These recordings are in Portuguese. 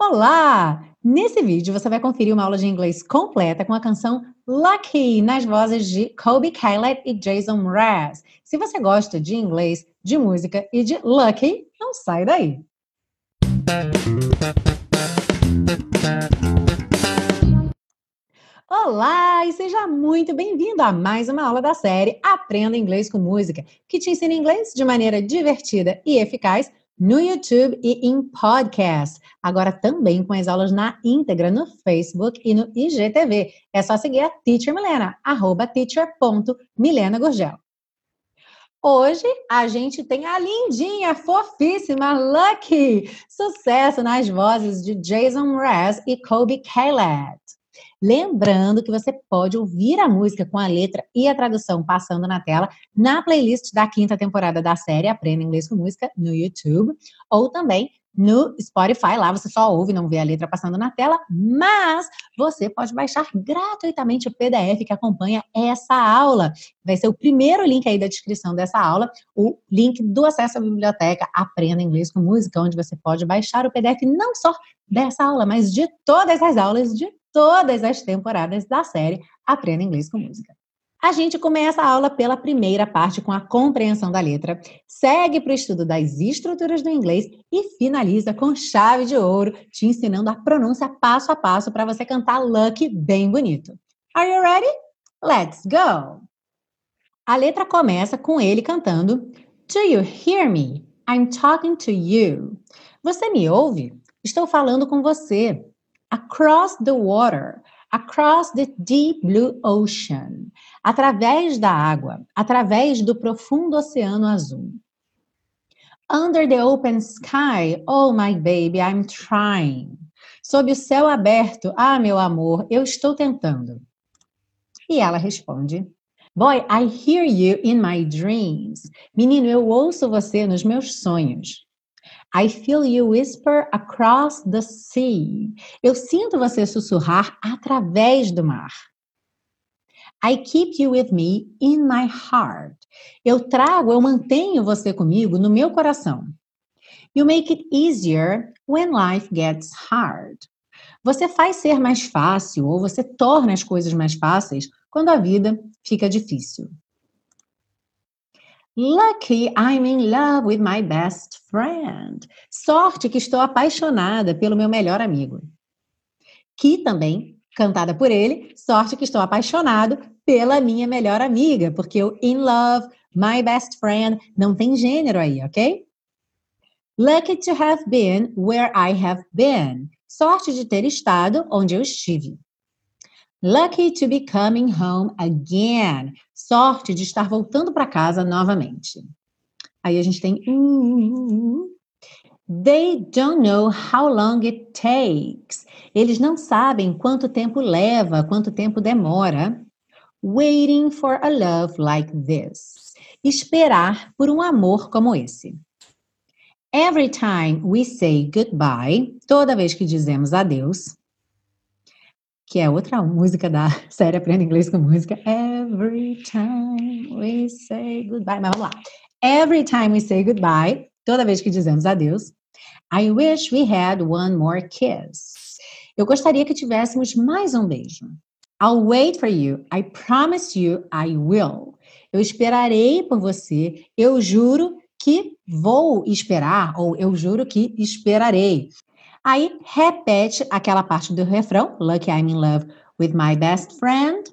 Olá! Nesse vídeo você vai conferir uma aula de inglês completa com a canção Lucky nas vozes de Kobe Kylet e Jason Mraz. Se você gosta de inglês, de música e de Lucky, não sai daí! Olá e seja muito bem-vindo a mais uma aula da série Aprenda Inglês com Música, que te ensina inglês de maneira divertida e eficaz no YouTube e em podcast. Agora também com as aulas na íntegra no Facebook e no IGTV. É só seguir a Teacher Milena, arroba teacher.milenagurgel. Hoje a gente tem a lindinha, fofíssima Lucky. Sucesso nas vozes de Jason Mraz e Kobe Caleb. Lembrando que você pode ouvir a música com a letra e a tradução passando na tela na playlist da quinta temporada da série Aprenda Inglês com Música no YouTube ou também no Spotify. Lá você só ouve, não vê a letra passando na tela, mas você pode baixar gratuitamente o PDF que acompanha essa aula. Vai ser o primeiro link aí da descrição dessa aula, o link do acesso à biblioteca Aprenda Inglês com Música, onde você pode baixar o PDF não só dessa aula, mas de todas as aulas de todas as temporadas da série Aprenda Inglês com Música. A gente começa a aula pela primeira parte com a compreensão da letra, segue para o estudo das estruturas do inglês e finaliza com chave de ouro, te ensinando a pronúncia passo a passo para você cantar Lucky bem bonito. Are you ready? Let's go! A letra começa com ele cantando Do you hear me? I'm talking to you. Você me ouve? Estou falando com você across the water, across the deep blue ocean, através da água, através do profundo oceano azul. Under the open sky, oh my baby, I'm trying. Sob o céu aberto, ah, meu amor, eu estou tentando. E ela responde: Boy, I hear you in my dreams. Menino, eu ouço você nos meus sonhos. I feel you whisper across the sea. Eu sinto você sussurrar através do mar. I keep you with me in my heart. Eu trago, eu mantenho você comigo no meu coração. You make it easier when life gets hard. Você faz ser mais fácil ou você torna as coisas mais fáceis quando a vida fica difícil. Lucky I'm in love with my best friend. Sorte que estou apaixonada pelo meu melhor amigo. Que também, cantada por ele, sorte que estou apaixonado pela minha melhor amiga, porque o in love, my best friend, não tem gênero aí, ok? Lucky to have been where I have been. Sorte de ter estado onde eu estive. Lucky to be coming home again. Sorte de estar voltando para casa novamente. Aí a gente tem. They don't know how long it takes. Eles não sabem quanto tempo leva, quanto tempo demora. Waiting for a love like this. Esperar por um amor como esse. Every time we say goodbye, toda vez que dizemos adeus, que é outra música da série Aprenda Inglês com Música. Every time we say goodbye. Mas vamos lá. Every time we say goodbye, toda vez que dizemos adeus, I wish we had one more kiss. Eu gostaria que tivéssemos mais um beijo. I'll wait for you. I promise you I will. Eu esperarei por você. Eu juro que vou esperar, ou eu juro que esperarei. Aí repete aquela parte do refrão, Lucky I'm in love with my best friend.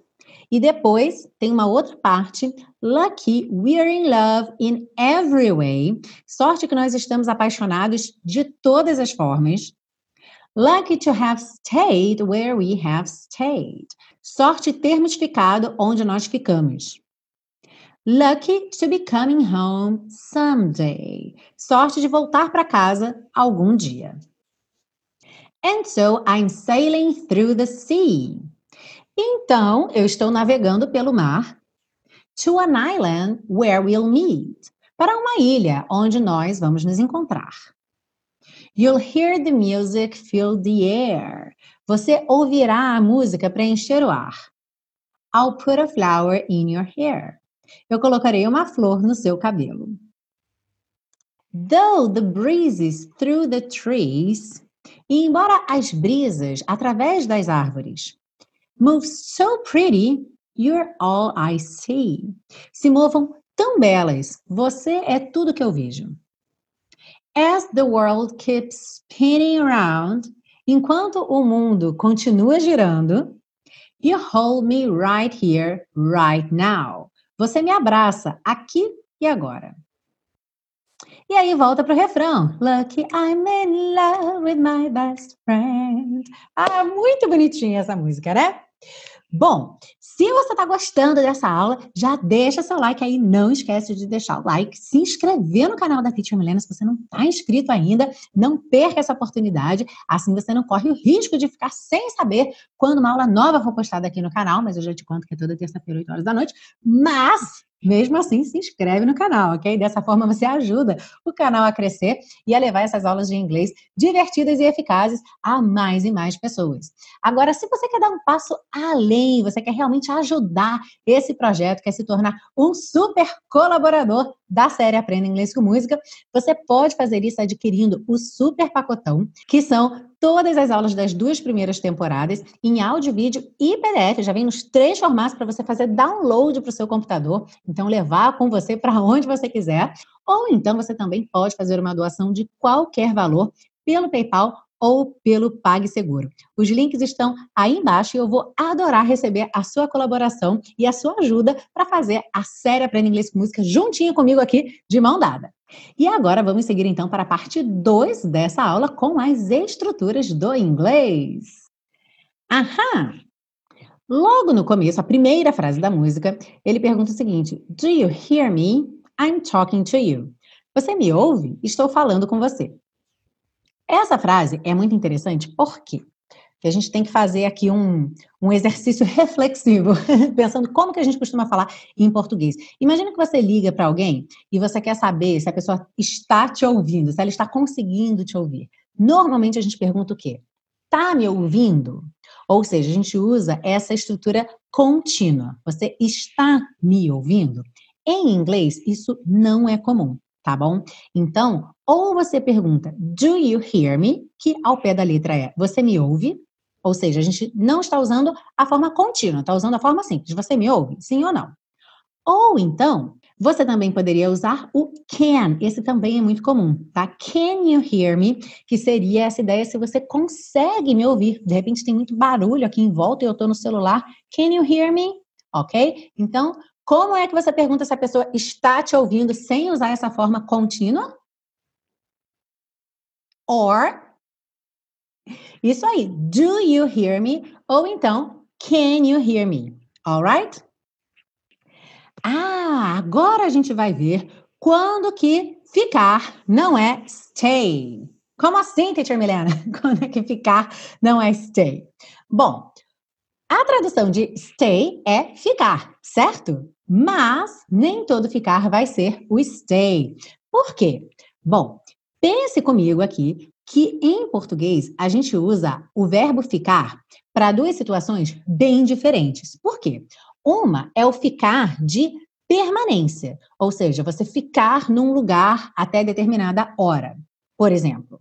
E depois tem uma outra parte, Lucky we're in love in every way. Sorte que nós estamos apaixonados de todas as formas. Lucky to have stayed where we have stayed. Sorte termos ficado onde nós ficamos. Lucky to be coming home someday. Sorte de voltar para casa algum dia. And so I'm sailing through the sea. Então, eu estou navegando pelo mar to an island where we'll meet. Para uma ilha onde nós vamos nos encontrar. You'll hear the music fill the air. Você ouvirá a música preencher o ar. I'll put a flower in your hair. Eu colocarei uma flor no seu cabelo. Though the breezes through the trees E embora as brisas através das árvores move so pretty, you're all I see. Se movam tão belas, você é tudo que eu vejo. As the world keeps spinning around, enquanto o mundo continua girando, you hold me right here, right now. Você me abraça aqui e agora. E aí volta pro refrão. Lucky I'm in love with my best friend. Ah, muito bonitinha essa música, né? Bom, se você está gostando dessa aula, já deixa seu like aí, não esquece de deixar o like, se inscrever no canal da Teacher Milena se você não está inscrito ainda, não perca essa oportunidade, assim você não corre o risco de ficar sem saber quando uma aula nova for postada aqui no canal, mas eu já te conto que é toda terça-feira, 8 horas da noite, mas mesmo assim, se inscreve no canal, ok? Dessa forma você ajuda o canal a crescer e a levar essas aulas de inglês divertidas e eficazes a mais e mais pessoas. Agora, se você quer dar um passo além, você quer realmente ajudar esse projeto, quer se tornar um super colaborador da série Aprenda Inglês com Música, você pode fazer isso adquirindo o super pacotão, que são todas as aulas das duas primeiras temporadas em áudio, vídeo e PDF. Já vem nos três formatos para você fazer download para o seu computador. Então, levar com você para onde você quiser. Ou então, você também pode fazer uma doação de qualquer valor pelo PayPal ou pelo PagSeguro. Os links estão aí embaixo e eu vou adorar receber a sua colaboração e a sua ajuda para fazer a série Aprenda Inglês com Música juntinho comigo aqui, de mão dada. E agora vamos seguir então para a parte 2 dessa aula com as estruturas do inglês. Aham! Logo no começo, a primeira frase da música, ele pergunta o seguinte: Do you hear me? I'm talking to you. Você me ouve? Estou falando com você. Essa frase é muito interessante, por quê? Porque a gente tem que fazer aqui um, um exercício reflexivo, pensando como que a gente costuma falar em português. Imagina que você liga para alguém e você quer saber se a pessoa está te ouvindo, se ela está conseguindo te ouvir. Normalmente a gente pergunta o quê? Tá me ouvindo? Ou seja, a gente usa essa estrutura contínua. Você está me ouvindo? Em inglês, isso não é comum tá bom? Então, ou você pergunta, do you hear me? Que ao pé da letra é, você me ouve? Ou seja, a gente não está usando a forma contínua, está usando a forma simples, você me ouve? Sim ou não? Ou então, você também poderia usar o can, esse também é muito comum, tá? Can you hear me? Que seria essa ideia se você consegue me ouvir. De repente tem muito barulho aqui em volta e eu estou no celular. Can you hear me? Ok? Então, como é que você pergunta se a pessoa está te ouvindo sem usar essa forma contínua? Or, isso aí, do you hear me? Ou então, can you hear me? Alright? Ah, agora a gente vai ver quando que ficar não é stay. Como assim, teacher Milena? Quando é que ficar não é stay? Bom, a tradução de stay é ficar, certo? Mas nem todo ficar vai ser o stay. Por quê? Bom, pense comigo aqui que em português a gente usa o verbo ficar para duas situações bem diferentes. Por quê? Uma é o ficar de permanência, ou seja, você ficar num lugar até determinada hora. Por exemplo,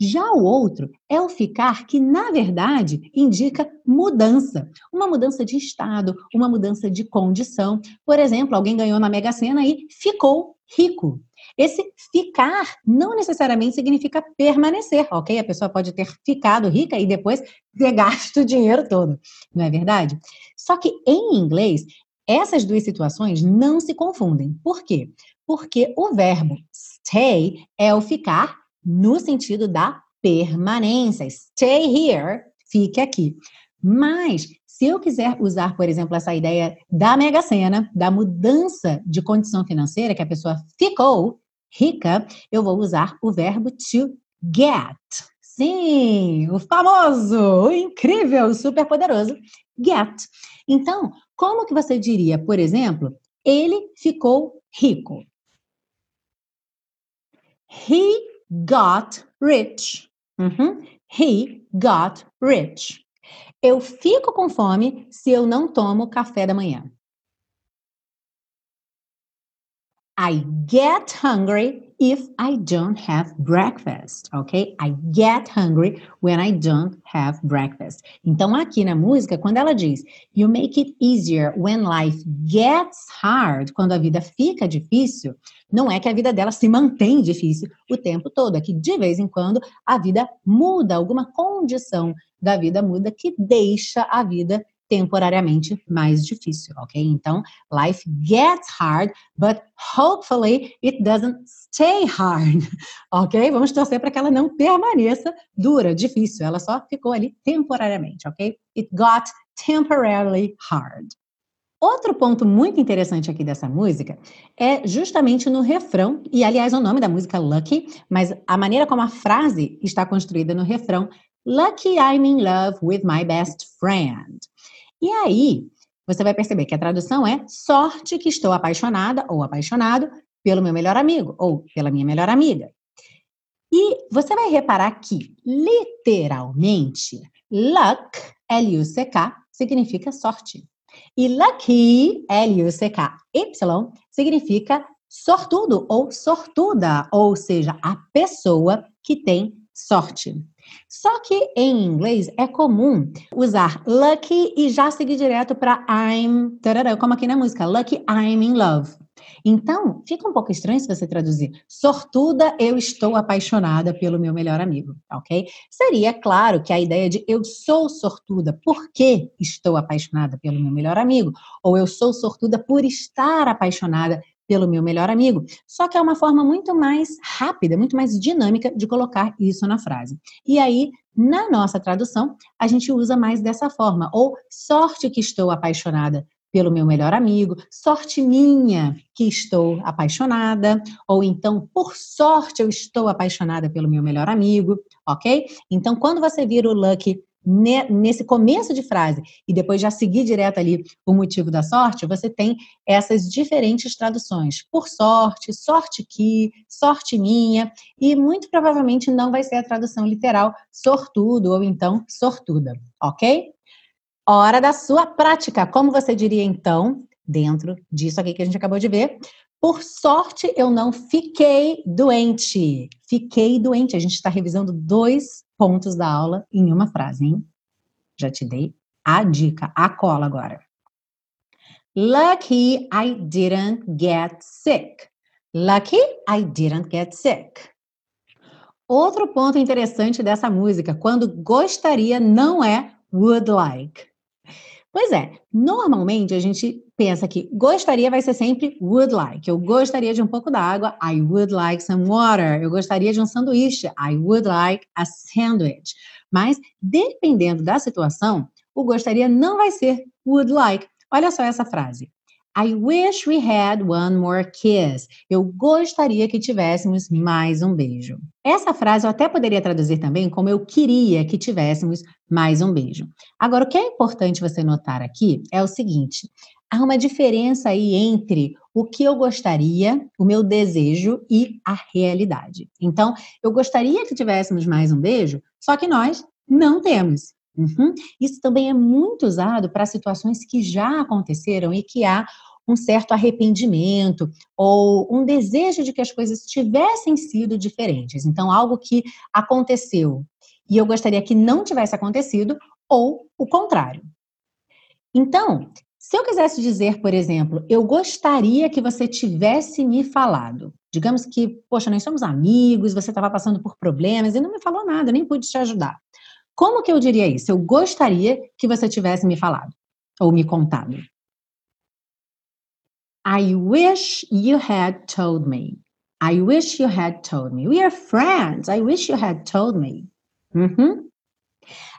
já o outro é o ficar que, na verdade, indica mudança. Uma mudança de estado, uma mudança de condição. Por exemplo, alguém ganhou na Mega Sena e ficou rico. Esse ficar não necessariamente significa permanecer, ok? A pessoa pode ter ficado rica e depois ter gasto o dinheiro todo, não é verdade? Só que em inglês, essas duas situações não se confundem. Por quê? Porque o verbo stay é o ficar no sentido da permanência. Stay here, fique aqui. Mas, se eu quiser usar, por exemplo, essa ideia da mega sena, da mudança de condição financeira, que a pessoa ficou rica, eu vou usar o verbo to get. Sim, o famoso, o incrível, o super poderoso get. Então, como que você diria, por exemplo, ele ficou rico? He got rich. Uhum. He got rich. Eu fico com fome se eu não tomo café da manhã. I get hungry if I don't have breakfast, ok? I get hungry when I don't have breakfast. Então, aqui na música, quando ela diz You make it easier when life gets hard, quando a vida fica difícil, não é que a vida dela se mantém difícil o tempo todo, é que de vez em quando a vida muda, alguma condição da vida muda que deixa a vida temporariamente mais difícil, ok? Então, life gets hard, but hopefully it doesn't stay hard, ok? Vamos torcer para que ela não permaneça dura, difícil. Ela só ficou ali temporariamente, ok? It got temporarily hard. Outro ponto muito interessante aqui dessa música é justamente no refrão, e aliás, o nome da música Lucky, mas a maneira como a frase está construída no refrão, Lucky I'm in love with my best friend. E aí, você vai perceber que a tradução é sorte que estou apaixonada ou apaixonado pelo meu melhor amigo ou pela minha melhor amiga. E você vai reparar que, literalmente, luck, L-U-C-K, significa sorte. E lucky, L-U-C-K-Y, significa sortudo ou sortuda, ou seja, a pessoa que tem sorte. Só que em inglês é comum usar lucky e já seguir direto para I'm, tarará, como aqui na música, lucky I'm in love. Então, fica um pouco estranho se você traduzir sortuda, eu estou apaixonada pelo meu melhor amigo, ok? Seria claro que a ideia de eu sou sortuda porque estou apaixonada pelo meu melhor amigo, ou eu sou sortuda por estar apaixonada pelo meu melhor amigo. Só que é uma forma muito mais rápida, muito mais dinâmica de colocar isso na frase. E aí, na nossa tradução, a gente usa mais dessa forma. Ou sorte que estou apaixonada pelo meu melhor amigo, sorte minha que estou apaixonada, ou então, por sorte, eu estou apaixonada pelo meu melhor amigo, ok? Então, quando você vira o lucky nesse começo de frase e depois já seguir direto ali o motivo da sorte, você tem essas diferentes traduções. Por sorte, sorte que, sorte minha, e muito provavelmente não vai ser a tradução literal sortudo ou então sortuda, ok? Hora da sua prática. Como você diria então, dentro disso aqui que a gente acabou de ver? Por sorte, eu não fiquei doente. Fiquei doente. A gente está revisando dois pontos da aula em uma frase, hein? Já te dei a dica, a cola agora. Lucky I didn't get sick. Lucky I didn't get sick. Outro ponto interessante dessa música, quando gostaria não é would like. Pois é, normalmente a gente pensa que gostaria vai ser sempre would like. Eu gostaria de um pouco d'água, I would like some water. Eu gostaria de um sanduíche, I would like a sandwich. Mas, dependendo da situação, o gostaria não vai ser would like. Olha só essa frase. I wish we had one more kiss. Eu gostaria que tivéssemos mais um beijo. Essa frase eu até poderia traduzir também como eu queria que tivéssemos mais um beijo. Agora, o que é importante você notar aqui é o seguinte: há uma diferença aí entre o que eu gostaria, o meu desejo e a realidade. Então, eu gostaria que tivéssemos mais um beijo, só que nós não temos. Uhum. Isso também é muito usado para situações que já aconteceram e que há um certo arrependimento ou um desejo de que as coisas tivessem sido diferentes. Então, algo que aconteceu e eu gostaria que não tivesse acontecido, ou o contrário. Então, se eu quisesse dizer, por exemplo, eu gostaria que você tivesse me falado. Digamos que, poxa, nós somos amigos, você estava passando por problemas e não me falou nada, nem pude te ajudar. Como que eu diria isso? Eu gostaria que você tivesse me falado ou me contado. I wish you had told me. I wish you had told me. We are friends. I wish you had told me. Uhum.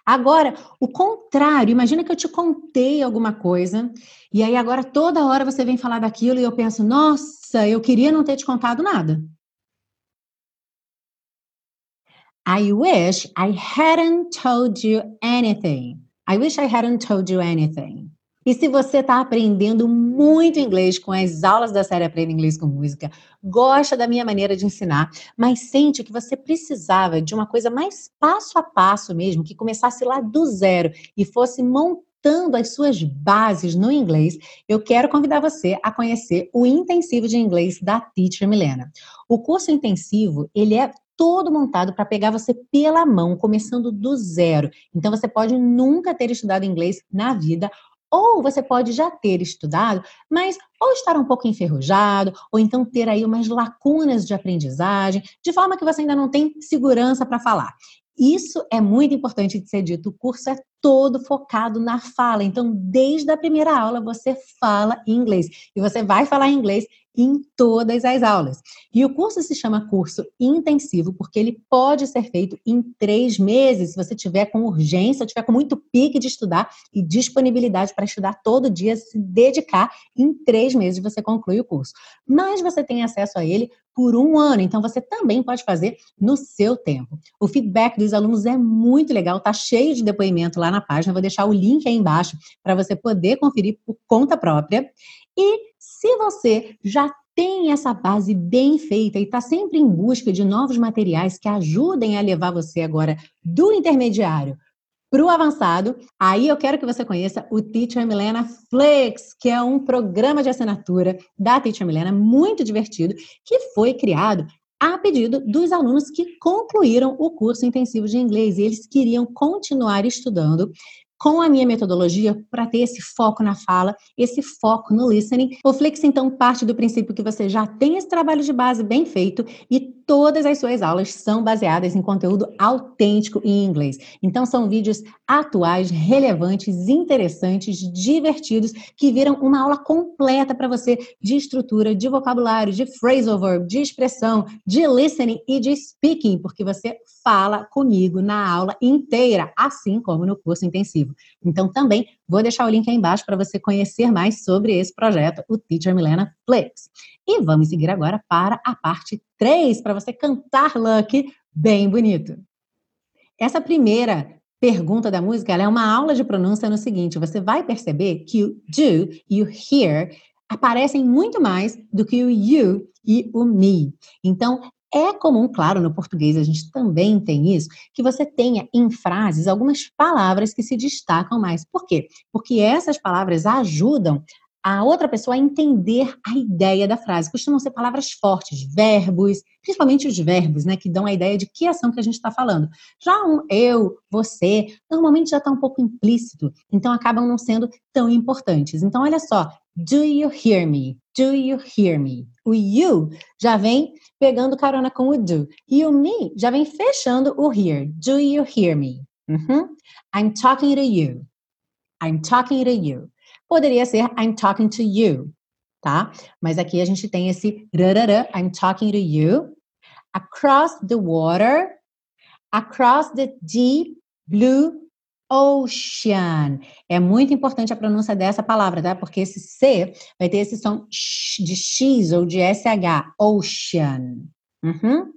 Agora, o contrário, imagina que eu te contei alguma coisa, e aí agora toda hora você vem falar daquilo e eu penso, nossa, eu queria não ter te contado nada. I wish I hadn't told you anything. I wish I hadn't told you anything. E se você está aprendendo muito inglês com as aulas da série Aprenda Inglês com Música, gosta da minha maneira de ensinar, mas sente que você precisava de uma coisa mais passo a passo mesmo, que começasse lá do zero e fosse montando as suas bases no inglês, eu quero convidar você a conhecer o intensivo de inglês da Teacher Milena. O curso intensivo, ele é todo montado para pegar você pela mão, começando do zero. Então você pode nunca ter estudado inglês na vida ou você pode já ter estudado, mas ou estar um pouco enferrujado, ou então ter aí umas lacunas de aprendizagem, de forma que você ainda não tem segurança para falar. Isso é muito importante de ser dito. O curso é todo focado na fala. Então, desde a primeira aula, você fala inglês. E você vai falar inglês em todas as aulas. E o curso se chama curso intensivo porque ele pode ser feito em três meses, se você tiver com urgência, tiver com muito pique de estudar e disponibilidade para estudar todo dia, se dedicar, em três meses você conclui o curso. Mas você tem acesso a ele por um ano, então você também pode fazer no seu tempo. O feedback dos alunos é muito legal, tá cheio de depoimento lá na página, vou deixar o link aí embaixo para você poder conferir por conta própria. E se você já tem essa base bem feita e está sempre em busca de novos materiais que ajudem a levar você agora do intermediário para o avançado, aí eu quero que você conheça o Teacher Milena Flex, que é um programa de assinatura da Teacher Milena muito divertido, que foi criado a pedido dos alunos que concluíram o curso intensivo de inglês. E eles queriam continuar estudando com a minha metodologia para ter esse foco na fala, esse foco no listening. O Flix, então, parte do princípio que você já tem esse trabalho de base bem feito e todas as suas aulas são baseadas em conteúdo autêntico em inglês. Então, são vídeos atuais, relevantes, interessantes, divertidos, que viram uma aula completa para você de estrutura, de vocabulário, de phrasal verb, de expressão, de listening e de speaking, porque você fala comigo na aula inteira, assim como no curso intensivo. Então, também vou deixar o link aí embaixo para você conhecer mais sobre esse projeto, o Teacher Milena Flex. E vamos seguir agora para a parte 3, para você cantar Lucky bem bonito. Essa primeira pergunta da música é uma aula de pronúncia no seguinte: você vai perceber que o do e o hear aparecem muito mais do que o you e o me. Então, é comum, claro, no português a gente também tem isso, que você tenha em frases algumas palavras que se destacam mais. Por quê? Porque essas palavras ajudam a outra pessoa a entender a ideia da frase. Costumam ser palavras fortes, verbos, principalmente os verbos, né, que dão a ideia de que ação que a gente está falando. Já um eu, você, normalmente já está um pouco implícito, então acabam não sendo tão importantes. Então, olha só, do you hear me? Do you hear me? O you já vem pegando carona com o do. E o me já vem fechando o hear. Do you hear me? Uhum. I'm talking to you. I'm talking to you. Poderia ser I'm talking to you, tá? Mas aqui a gente tem esse I'm talking to you. Across the water, across the deep blue ocean. É muito importante a pronúncia dessa palavra, tá? Porque esse C vai ter esse som de X ou de SH, ocean. Uhum.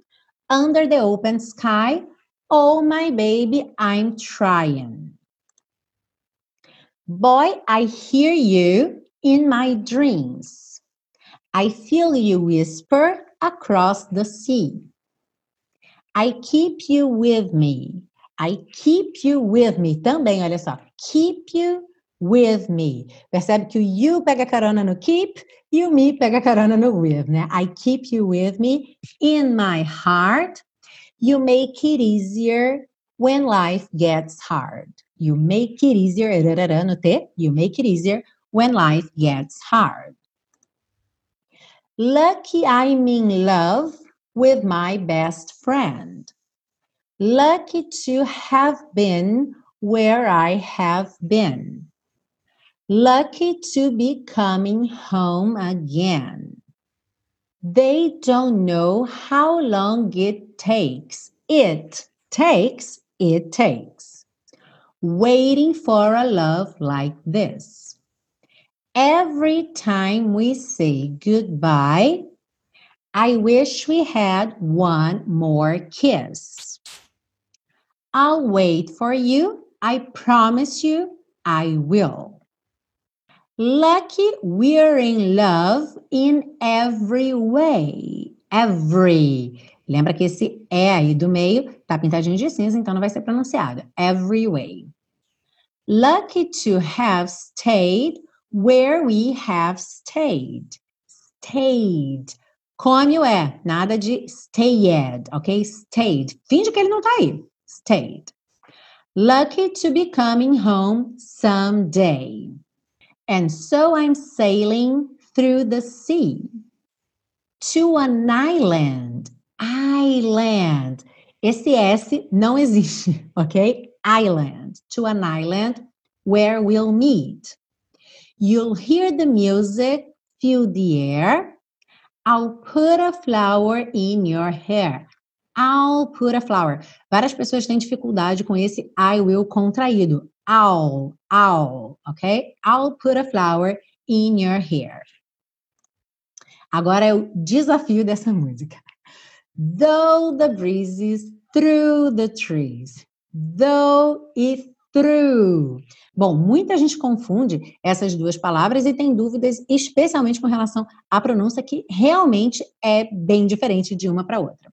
Under the open sky, oh my baby, I'm trying. Boy, I hear you in my dreams. I feel you whisper across the sea. I keep you with me. I keep you with me. Também, olha só. Keep you with me. Percebe que o you pega carona no keep e o me pega carona no with, né? I keep you with me in my heart. You make it easier when life gets hard. You make it easier, no T. You make it easier when life gets hard. Lucky I'm in love with my best friend. Lucky to have been where I have been. Lucky to be coming home again. They don't know how long it takes. It takes, it takes. Waiting for a love like this. Every time we say goodbye, I wish we had one more kiss. I'll wait for you. I promise you I will. Lucky we're in love in every way. Every. Lembra que esse é aí do meio tá pintadinho de cinza, então não vai ser pronunciado. Every way. Lucky to have stayed where we have stayed. Stayed. Come é, nada de stayed, ok? Stayed. Finge que ele não tá aí. Stayed. Lucky to be coming home someday. And so I'm sailing through the sea to an island. Island. Esse S não existe, ok? Island. To an island where we'll meet. You'll hear the music, feel the air. I'll put a flower in your hair. I'll put a flower. Várias pessoas têm dificuldade com esse I will contraído. I'll, I'll, ok? I'll put a flower in your hair. Agora é o desafio dessa música. Though the breezes through the trees. Though e through. Bom, muita gente confunde essas duas palavras e tem dúvidas, especialmente com relação à pronúncia, que realmente é bem diferente de uma para outra.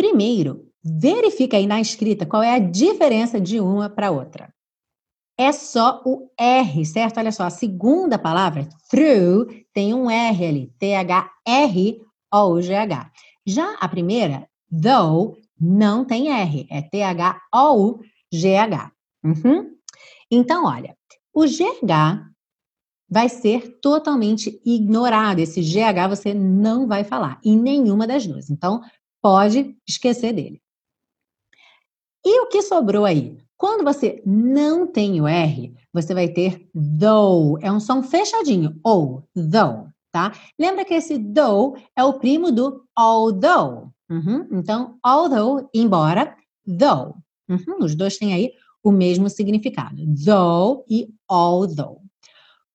Primeiro, verifica aí na escrita qual é a diferença de uma para outra. É só o R, certo? Olha só, a segunda palavra, through, tem um R ali, T-H-R-O-U-G-H. Já a primeira, though, não tem R, é T-H-O-U-G-H. Uhum. Então, olha, o GH vai ser totalmente ignorado. Esse GH você não vai falar em nenhuma das duas. Então, pode esquecer dele. E o que sobrou aí? Quando você não tem o R, você vai ter though. É um som fechadinho. Ou, though, tá? Lembra que esse though é o primo do although. Uhum. Então, although, embora, though. Uhum. Os dois têm aí o mesmo significado. Though e although.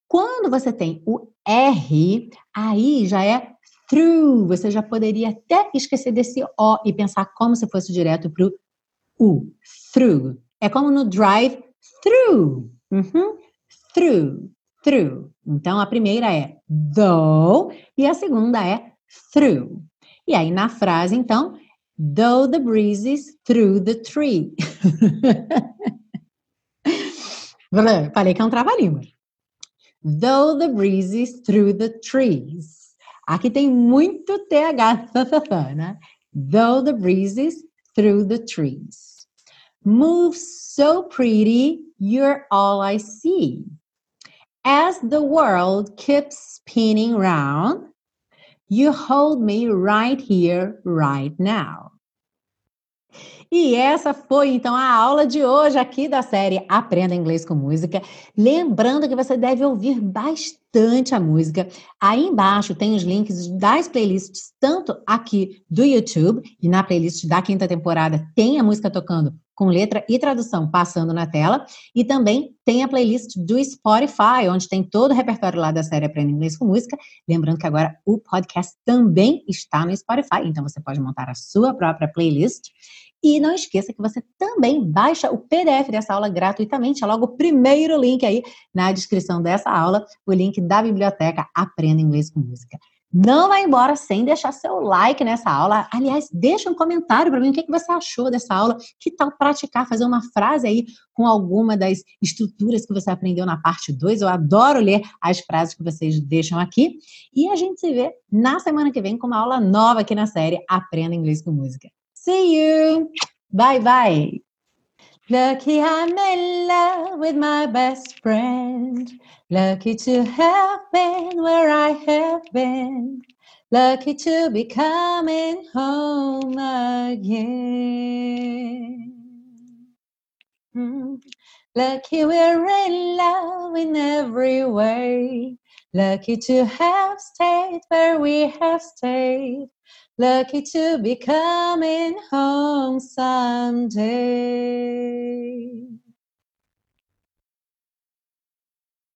Quando você tem o R, aí já é through. Você já poderia até esquecer desse O e pensar como se fosse direto para o. Through. É como no drive through. Uhum. Through. Through. Então a primeira é though e a segunda é through. E aí na frase, então, though the breezes through the tree. Falei que é um trava-língua. Though the breezes through the trees. Aqui tem muito TH, né? Though the breezes through the trees. Move so pretty, you're all I see. As the world keeps spinning round, you hold me right here, right now. E essa foi então a aula de hoje aqui da série Aprenda Inglês com Música. Lembrando que você deve ouvir bastante a música. Aí embaixo tem os links das playlists, tanto aqui do YouTube e na playlist da quinta temporada tem a música tocando com letra e tradução passando na tela. E também tem a playlist do Spotify, onde tem todo o repertório lá da série Aprenda Inglês com Música. Lembrando que agora o podcast também está no Spotify, então você pode montar a sua própria playlist. E não esqueça que você também baixa o PDF dessa aula gratuitamente. É logo o primeiro link aí na descrição dessa aula, o link da biblioteca Aprenda Inglês com Música. Não vai embora sem deixar seu like nessa aula. Aliás, deixa um comentário para mim o que, você achou dessa aula. Que tal praticar, fazer uma frase aí com alguma das estruturas que você aprendeu na parte 2? Eu adoro ler as frases que vocês deixam aqui. E a gente se vê na semana que vem com uma aula nova aqui na série Aprenda Inglês com Música. See you. Bye bye. Lucky I'm in love with my best friend. Lucky to have been where I have been. Lucky to be coming home again. Mm. Lucky we're in love in every way. Lucky to have stayed where we have stayed. Lucky to be coming home someday.